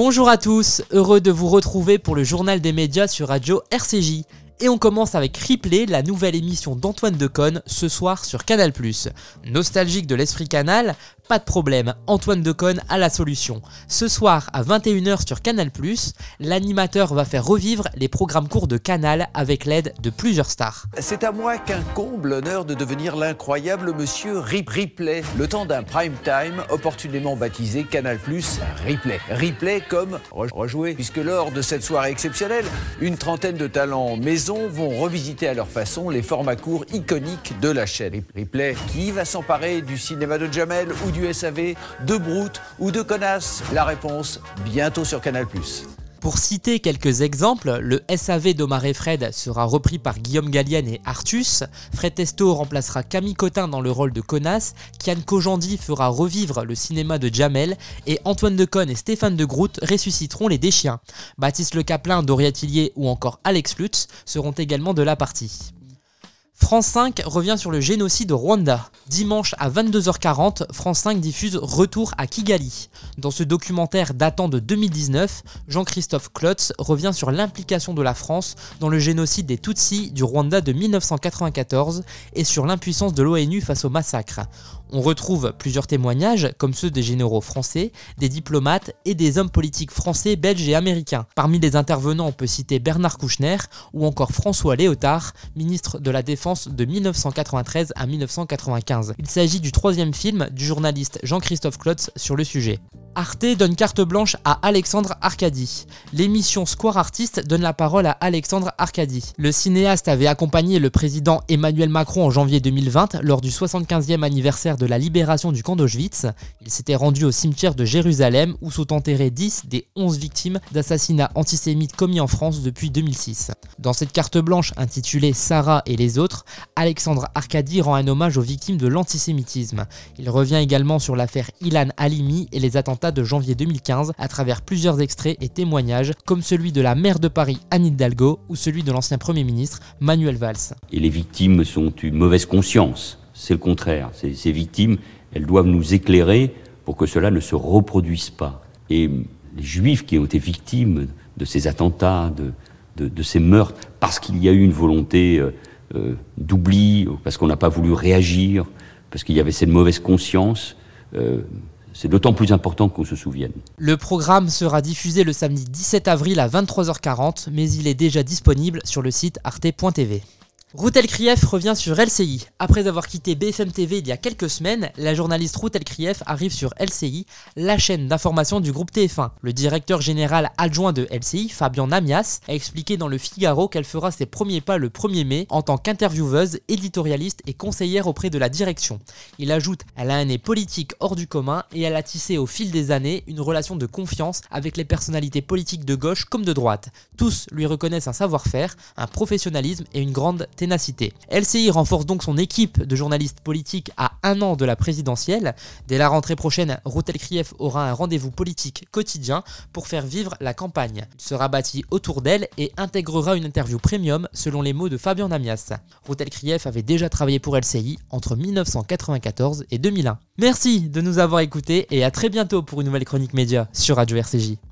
Bonjour à tous, heureux de vous retrouver pour le journal des médias sur Radio RCJ. Et on commence avec Ripley, la nouvelle émission d'Antoine Deconne, ce soir sur Canal+. Nostalgique de l'esprit Canal, pas de problème, Antoine Deconne a la solution. Ce soir à 21h sur Canal+, l'animateur va faire revivre les programmes courts de Canal avec l'aide de plusieurs stars. C'est à moi qu'incombe l'honneur de devenir l'incroyable monsieur Rip Ripley, le temps d'un prime time opportunément baptisé Canal+ Ripley. Ripley comme rejouer, puisque lors de cette soirée exceptionnelle, une trentaine de talents maison vont revisiter à leur façon les formats courts iconiques de la chaîne. Replay qui va s'emparer du cinéma de Jamel ou du SAV, de Brute ou de Connasse La réponse bientôt sur Canal+. Pour citer quelques exemples, le SAV d'Omar et Fred sera repris par Guillaume Gallienne et Artus, Fred Testo remplacera Camille Cotin dans le rôle de Connasse, Kian Kojandi fera revivre le cinéma de Jamel, et Antoine Deconne et Stéphane de Groot ressusciteront les Déchiens. Baptiste Le Caplin, Doria Tillier ou encore Alex Lutz seront également de la partie. France 5 revient sur le génocide au Rwanda. Dimanche à 22h40, France 5 diffuse Retour à Kigali. Dans ce documentaire datant de 2019, Jean-Christophe Klotz revient sur l'implication de la France dans le génocide des Tutsis du Rwanda de 1994 et sur l'impuissance de l'ONU face au massacre. On retrouve plusieurs témoignages, comme ceux des généraux français, des diplomates et des hommes politiques français, belges et américains. Parmi les intervenants, on peut citer Bernard Kouchner ou encore François Léotard, ministre de la Défense de 1993 à 1995. Il s'agit du troisième film du journaliste Jean-Christophe Klotz sur le sujet. Arte donne carte blanche à Alexandre Arcadi. L'émission Square Artist donne la parole à Alexandre Arcadi. Le cinéaste avait accompagné le président Emmanuel Macron en janvier 2020 lors du 75e anniversaire de la libération du camp d'Auschwitz. Il s'était rendu au cimetière de Jérusalem où sont enterrés 10 des 11 victimes d'assassinats antisémites commis en France depuis 2006. Dans cette carte blanche intitulée Sarah et les autres, Alexandre Arcadi rend un hommage aux victimes de l'antisémitisme. Il revient également sur l'affaire Ilan Halimi et les attentats de janvier 2015 à travers plusieurs extraits et témoignages comme celui de la maire de Paris Anne Hidalgo ou celui de l'ancien Premier ministre Manuel Valls. Et les victimes sont une mauvaise conscience, c'est le contraire. Ces, victimes, elles doivent nous éclairer pour que cela ne se reproduise pas. Et les juifs qui ont été victimes de ces attentats, de, ces meurtres, parce qu'il y a eu une volonté euh, euh, d'oubli, parce qu'on n'a pas voulu réagir, parce qu'il y avait cette mauvaise conscience, euh, c'est d'autant plus important qu'on se souvienne. Le programme sera diffusé le samedi 17 avril à 23h40, mais il est déjà disponible sur le site arte.tv. Routel Krief revient sur LCI. Après avoir quitté BFM TV il y a quelques semaines, la journaliste Routel Krief arrive sur LCI, la chaîne d'information du groupe TF1. Le directeur général adjoint de LCI, Fabian Namias, a expliqué dans le Figaro qu'elle fera ses premiers pas le 1er mai en tant qu'intervieweuse, éditorialiste et conseillère auprès de la direction. Il ajoute Elle a un nez politique hors du commun et elle a tissé au fil des années une relation de confiance avec les personnalités politiques de gauche comme de droite. Tous lui reconnaissent un savoir-faire, un professionnalisme et une grande LCI renforce donc son équipe de journalistes politiques à un an de la présidentielle. Dès la rentrée prochaine, Routel Krief aura un rendez-vous politique quotidien pour faire vivre la campagne. Il sera bâti autour d'elle et intégrera une interview premium selon les mots de Fabien Namias. Routel Krief avait déjà travaillé pour LCI entre 1994 et 2001. Merci de nous avoir écoutés et à très bientôt pour une nouvelle chronique média sur Radio RCJ.